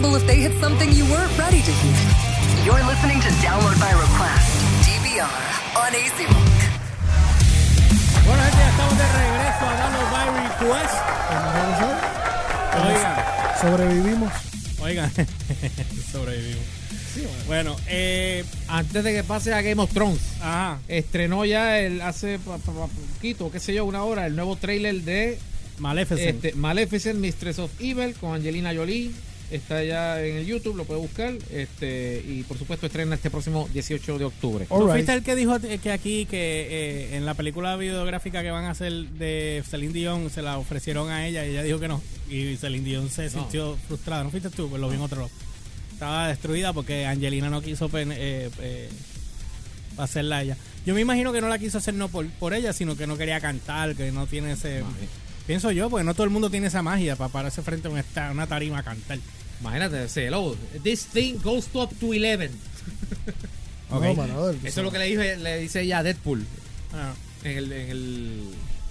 possible if they hit something you weren't ready to hear. You're listening to Download by Request, DVR, on. Bueno, gente, ya estamos de regreso a Download by Request. Oigan, Sobrevivimos. oigan, sobrevivimos. bueno, eh, Antes de que pase a Game of Thrones, ajá, estrenó ya el hace poquito, qué sé yo, una hora, el nuevo trailer de Maleficent. este, Maleficent, Mistress of Evil con Angelina Jolie. Está ya en el YouTube, lo puede buscar. Este, y por supuesto estrena este próximo 18 de octubre. ¿Tú Alright. fuiste el que dijo que aquí que eh, en la película videográfica que van a hacer de Celine Dion se la ofrecieron a ella y ella dijo que no y Celine Dion se sintió frustrada ¿no fuiste tú? pues lo vi en otro lado estaba destruida porque Angelina no quiso pen- eh, eh, hacerla a ella yo me imagino que no la quiso hacer no por, por ella sino que no quería cantar que no tiene ese pienso yo porque no todo el mundo tiene esa magia para pararse frente a una tarima a cantar Imagínate, hello, this thing goes to up to 11. Ok. No, brother, Eso es lo que le, dije, le dice ella a Deadpool Ah, en el, en, el,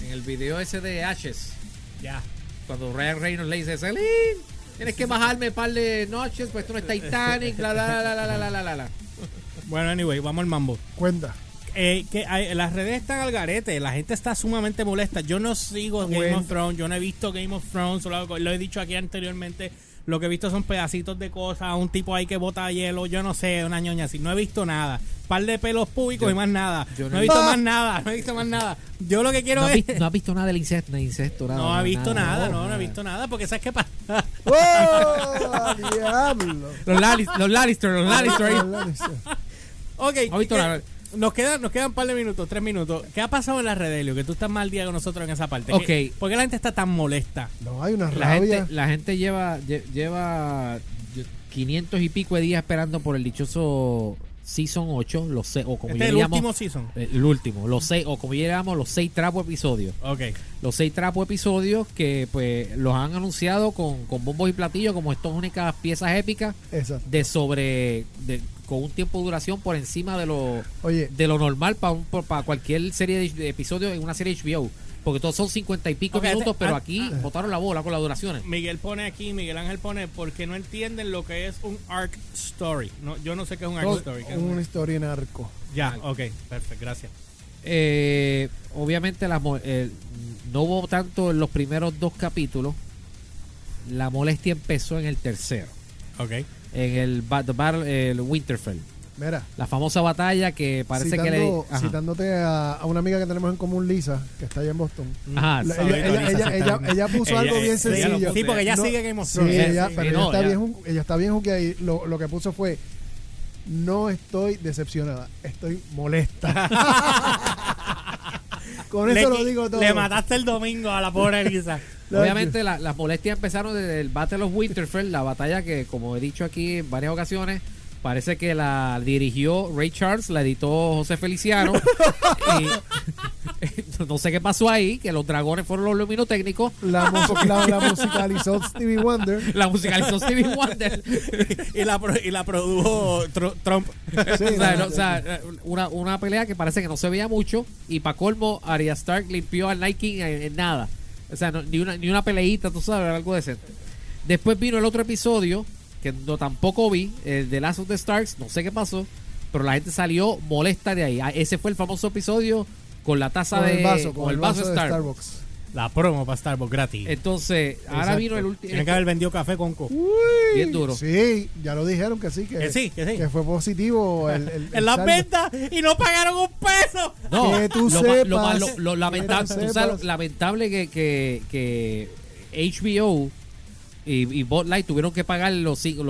en el video ese de Ashes. ya Cuando Ryan Reynolds le dice, Celine, tienes que bajarme un par de noches, pues esto no es Titanic, la la la la la la la la bueno anyway vamos al mambo Cuenta. Eh, que hay- las redes están al garete, la gente está sumamente molesta. Yo no sigo Game of Thrones, yo no he visto Game of Thrones, lo he dicho aquí anteriormente. Lo que he visto son pedacitos de cosas, un tipo ahí que bota hielo, yo no sé, una ñoña así. No he visto nada. Par de pelos públicos Yo- y más nada. yo no, no he visto más nada, no he visto más nada. Yo lo que quiero No es. visto, no has visto nada del incesto, de incesto nada, No ha visto nada, no, no nada. he visto nada, porque sabes qué pasa. ¡Oh! ¡Diablo! Los, Lalis- los Lannister, los Lannister ahí. ok, No ha visto ¿qué- nada. Nos quedan, nos quedan un par de minutos, tres minutos. ¿Qué ha pasado en las redes, Leo? Que tú estás más al día que nosotros en esa parte. Ok. ¿Qué- ¿Por qué la gente está tan molesta? No, hay una La rabia. gente, la gente lleva, lle- lleva 500 y pico de días esperando por el dichoso Season 8, los se- o como Este yo es el último season. el último, los seis, o como yo le llamo, los seis trapos episodios. Ok. Los seis trapos episodios que pues los han anunciado con, con bombos y platillos como estas únicas piezas épicas Exacto. de sobre, de, con un tiempo de duración por encima de lo, Oye, de lo normal para cualquier serie de, de episodios en una serie HBO. Porque todos son 50 y pico minutos, este- pero ah, aquí ah. botaron la bola con las duraciones. Miguel pone aquí, Miguel Ángel pone, porque no entienden lo que es un arc story. No, yo no sé qué es un arc todo- story. ¿qué es una un- historia en arco. Ya, ok, perfecto, gracias. Eh, obviamente la mo- eh, no hubo tanto en los primeros dos capítulos. La molestia empezó en el tercero. Ok. En el, el Winterfell. Mira, La famosa batalla que parece que le... Ajá. citándote a, a una amiga que tenemos en común, Lisa, que está allá en Boston. Ajá, La- ella, Ahorita ella, Lisa ella, se ella, está- ella puso algo bien sencillo. Sí, porque ella No- sigue Game of Sí, ella, Sí, pero no, ella, está bien, ella está bien juqueada y lo, lo que puso fue no estoy decepcionada, estoy molesta. Con Le eso lo digo todo. Le mataste el domingo a la pobre Elisa. Obviamente la- las molestias empezaron desde el Battle of Winterfell, la batalla que, como he dicho aquí en varias ocasiones, parece que la dirigió Ray Charles, la editó José Feliciano. y no sé qué pasó ahí, que los dragones fueron los luminotécnicos. La, la, la musicalizó Stevie Wonder. La musicalizó Stevie Wonder. y, la, y la produjo Tr- Trump. Sí, o sea, no, o sea, una, una pelea que parece que no se veía mucho. Y para colmo, Arya Stark limpió al Night King en, en nada. O sea, no- ni, una, ni una peleita, tú sabes, algo decente. Después vino el otro episodio, que no tampoco vi, el de Last of the Starks, no sé qué pasó, pero la gente salió molesta de ahí. Ah, Ese fue el famoso episodio con la taza con de el vaso, con, el vaso, de Starbucks. Starbucks. La promo para Starbucks gratis. Entonces, ahora Exacto. vino el último. Tiene que haber vendido café con co. Bien duro. Sí, ya lo dijeron que sí, que, Que sí, que sí. que fue positivo el, el- el En las saldo. ventas y no pagaron un peso. No, Que tú lo, ma- lo sepas, ma- lo- lo que lamentable, tú tú sabes sepas. lo lamentable que, que, que HBO y, y Bud Light tuvieron que pagar los, cin- los,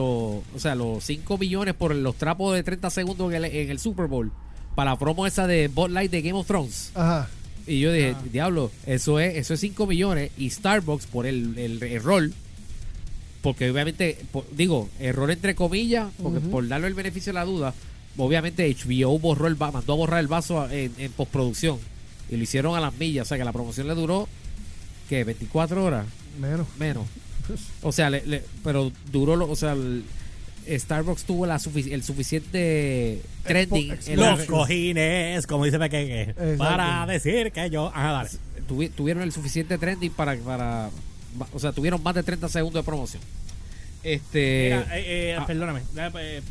o sea, los 5 millones por los trapos de 30 segundos en el, en el Super Bowl para la promo esa de Bud Light de Game of Thrones. Ajá. Y yo dije, Ah. diablo, eso es eso es 5 millones y Starbucks por el, el error porque obviamente por- digo, error entre comillas, porque por darle el beneficio de la duda, obviamente HBO borró el mandó a borrar el vaso en, en postproducción y lo hicieron a las millas, o sea que la promoción le duró que 24 horas Menos. menos. O sea, le- le- pero duró, lo- o sea, el- Starbucks tuvo la sufici- el suficiente trending Expo- en la- Los cojines, como dice Pequeque. Para decir que yo. Ah, dale. tuvi- tuvieron el suficiente trending para, para o sea, tuvieron más de 30 segundos de promoción. Este. Mira, eh, eh, ah. Perdóname,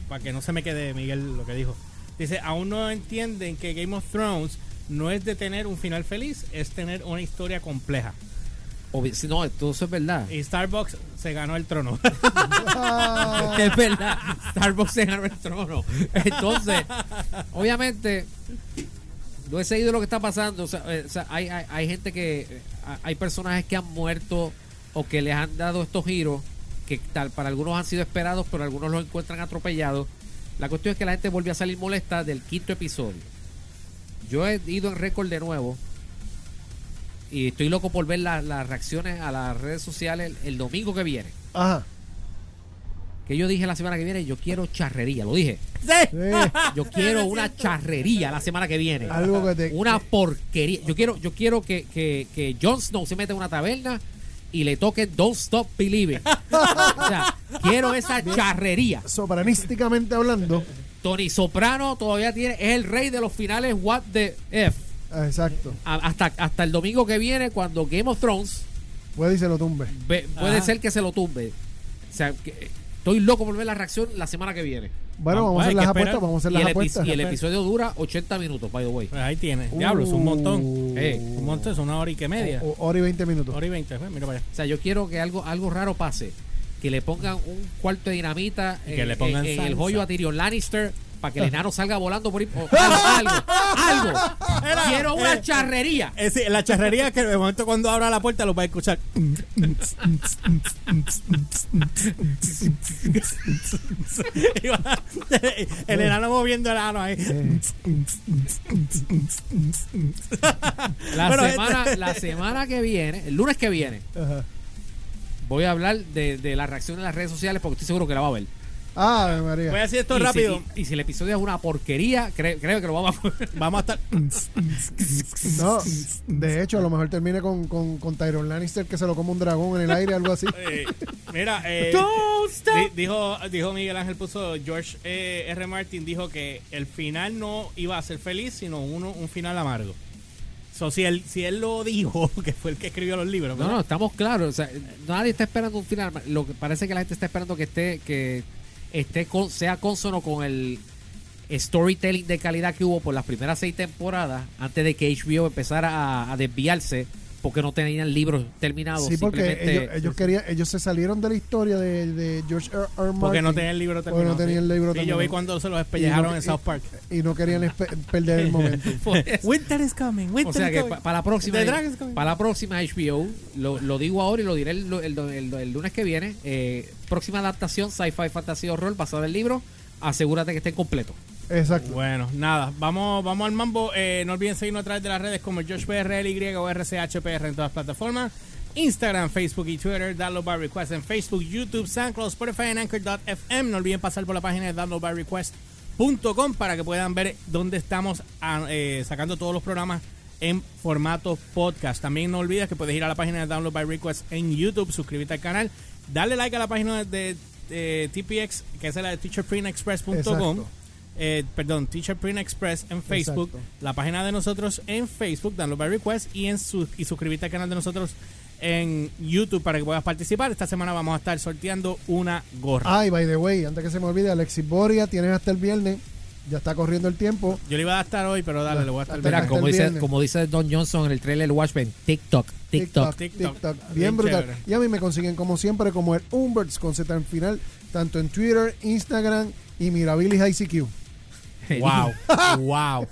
para que no se me quede Miguel lo que dijo. Dice, aún no entienden que Game of Thrones no es de tener un final feliz, es tener una historia compleja. Obvi- si no, todo eso es verdad. Y Starbucks se ganó el trono. Es verdad. Starbucks se ganó el trono. Entonces, obviamente, no he seguido lo que está pasando. O sea, eh, o sea, hay, hay, hay gente que. eh, Hay personajes que han muerto o que les han dado estos giros que tal para algunos han sido esperados, pero algunos los encuentran atropellados. La cuestión es que la gente volvió a salir molesta del quinto episodio. Yo he ido en récord de nuevo. Y estoy loco por ver la- las reacciones a las redes sociales el- el domingo que viene. Ajá. Que yo dije la semana que viene, yo quiero charrería, lo dije. Sí. Yo quiero una charrería la semana que viene. Algo que te. Una porquería. Yo quiero, yo quiero que, que, que Jon Snow se meta en una taberna y le toque Don't Stop Believing. o sea, quiero esa charrería. Sopranísticamente hablando. Tony Soprano todavía tiene, es el rey de los finales What the F. ah, Exacto. A- Hasta, hasta el domingo que viene, cuando Game of Thrones Puede y se lo tumbe. ve- puede Ajá. ser que se lo tumbe. O sea, que- estoy loco por ver la reacción la semana que viene. Bueno, Ah, vamos a hacer las apuestas. Vamos a hacer Y las el, epi- apuestas. y el episodio dura 80 minutos, by the way. Pues ahí tiene. Diablo, es un montón. Uh. Eh, Un montón, es una hora y que media. O- hora y 20 minutos. Hora y veinte. pues, Mira para allá. O sea, yo quiero que algo algo raro pase. Que le pongan un cuarto de dinamita Y que en, le pongan en- en el salsa. joyo a Tyrion Lannister para que el enano salga volando por ahí. o algo, algo, algo. Quiero una eh, charrería. Es decir, la charrería que de momento cuando abra la puerta lo va a escuchar. El enano moviendo el ano ahí. Eh, La, Bueno, semana, este- la semana que viene, el lunes que viene, voy a hablar de, de la reacción en las redes sociales porque estoy seguro que la va a ver. Ah, María. Voy a decir esto y, rápido. Si, y, y si el episodio es una porquería, cre- creo que lo vamos a Vamos a estar. No, de hecho, a lo mejor termine con, con, con Tyron Lannister que se lo come un dragón en el aire, algo así. Eh, mira, eh, di- dijo, dijo Miguel Ángel puso George eh, R. Martin dijo que el final no iba a ser feliz, sino uno, un final amargo. So, si él, si él lo dijo, que fue el que escribió los libros, No, no, estamos claros. O sea, nadie está esperando un final. Lo que parece que la gente está esperando que esté, que esté con, sea consono con el storytelling de calidad que hubo por las primeras seis temporadas antes de que HBO empezara a, a desviarse porque no tenían libros terminados. Sí, porque simplemente- ellos, ellos querían, ellos se salieron de la historia de, de George R. R. Martin Porque no tenía el libro Porque terminado. no tenía sí. el libro Sí, yo terminado. vi cuando se los espellejaron Y no- en South Park. y no querían perder el momento. Winter is coming, winter O sea is que pa- para la próxima para la próxima HBO lo, lo digo ahora y lo diré el, el- el- el lunes que viene eh, próxima adaptación sci-fi fantasy horror basada en el libro asegúrate que esté completo Exacto. Bueno, nada, vamos, vamos al mambo. Eh, no olviden seguirnos a través de las redes como JoshPRLY o RCHPR en todas las plataformas. Instagram, Facebook y Twitter, Download by Request en Facebook, YouTube, SoundCloud, Spotify y Anchor.fm. No olviden pasar por la página de downloadbyrequest.com para que puedan ver dónde estamos ah, eh, sacando todos los programas en formato podcast. También no olvides que puedes ir a la página de Download by Request en YouTube, suscribirte al canal, darle like a la página de, de TPX, que es la de teacherprintexpress.com. Eh, perdón, Teacher Print Express en Facebook, Exacto. la página de nosotros en Facebook, Download by Request, y, en su, y suscribirte al canal de nosotros en YouTube para que puedas participar. Esta semana vamos a estar sorteando una gorra. Ay, by the way, antes que se me olvide, Alexis Boria, tienes hasta el viernes. Ya está corriendo el tiempo. Yo le iba a estar hoy, pero dale, le voy a estar Mira, hasta como el dice, viernes. como dice Don Johnson en el trailer Watchmen TikTok TikTok, TikTok. TikTok. Bien Bien brutal. chévere. Y a mí me consiguen como siempre como el Umberts con Z al final, tanto en Twitter, Instagram y Mirabilis ICQ. Wow, wow.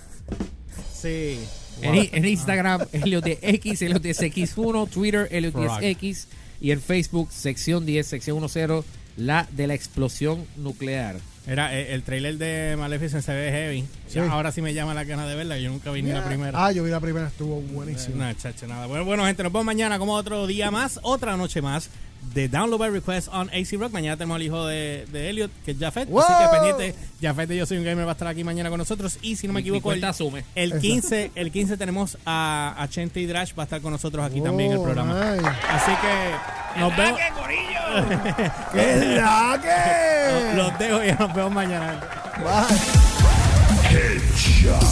Sí. En, en Instagram Elliot de X Elliot de X1 Twitter Frog. 10X y en Facebook sección 10 sección 10 la de la explosión nuclear Era eh, el trailer de Maleficent se ve heavy. Sí. Ya, ahora sí me llama la gana de verla. Yo nunca vi ni la primera. Ah, yo vi la primera, estuvo buenísimo. No, chacho, nada. Bueno, bueno, gente, nos vemos mañana como otro día más, otra noche más de Download by Request on AC Rock. Mañana tenemos al hijo de, de Elliot, que es Jafet. ¡Wow! Así que pendiente, Jafet de Yo Soy un Gamer va a estar aquí mañana con nosotros. Y si no me equivoco, el, asume. el 15 el 15 tenemos a, a Chente y Drash, va a estar con nosotros aquí también en el Oh, programa. Así que nos vemos. ¡Qué la que! Los dejo y nos vemos mañana. Bye.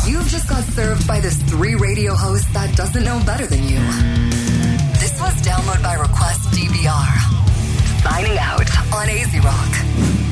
You've just got served by this three radio host that doesn't know better than you. This was Download by Request DVR. Signing out on AZ Rock.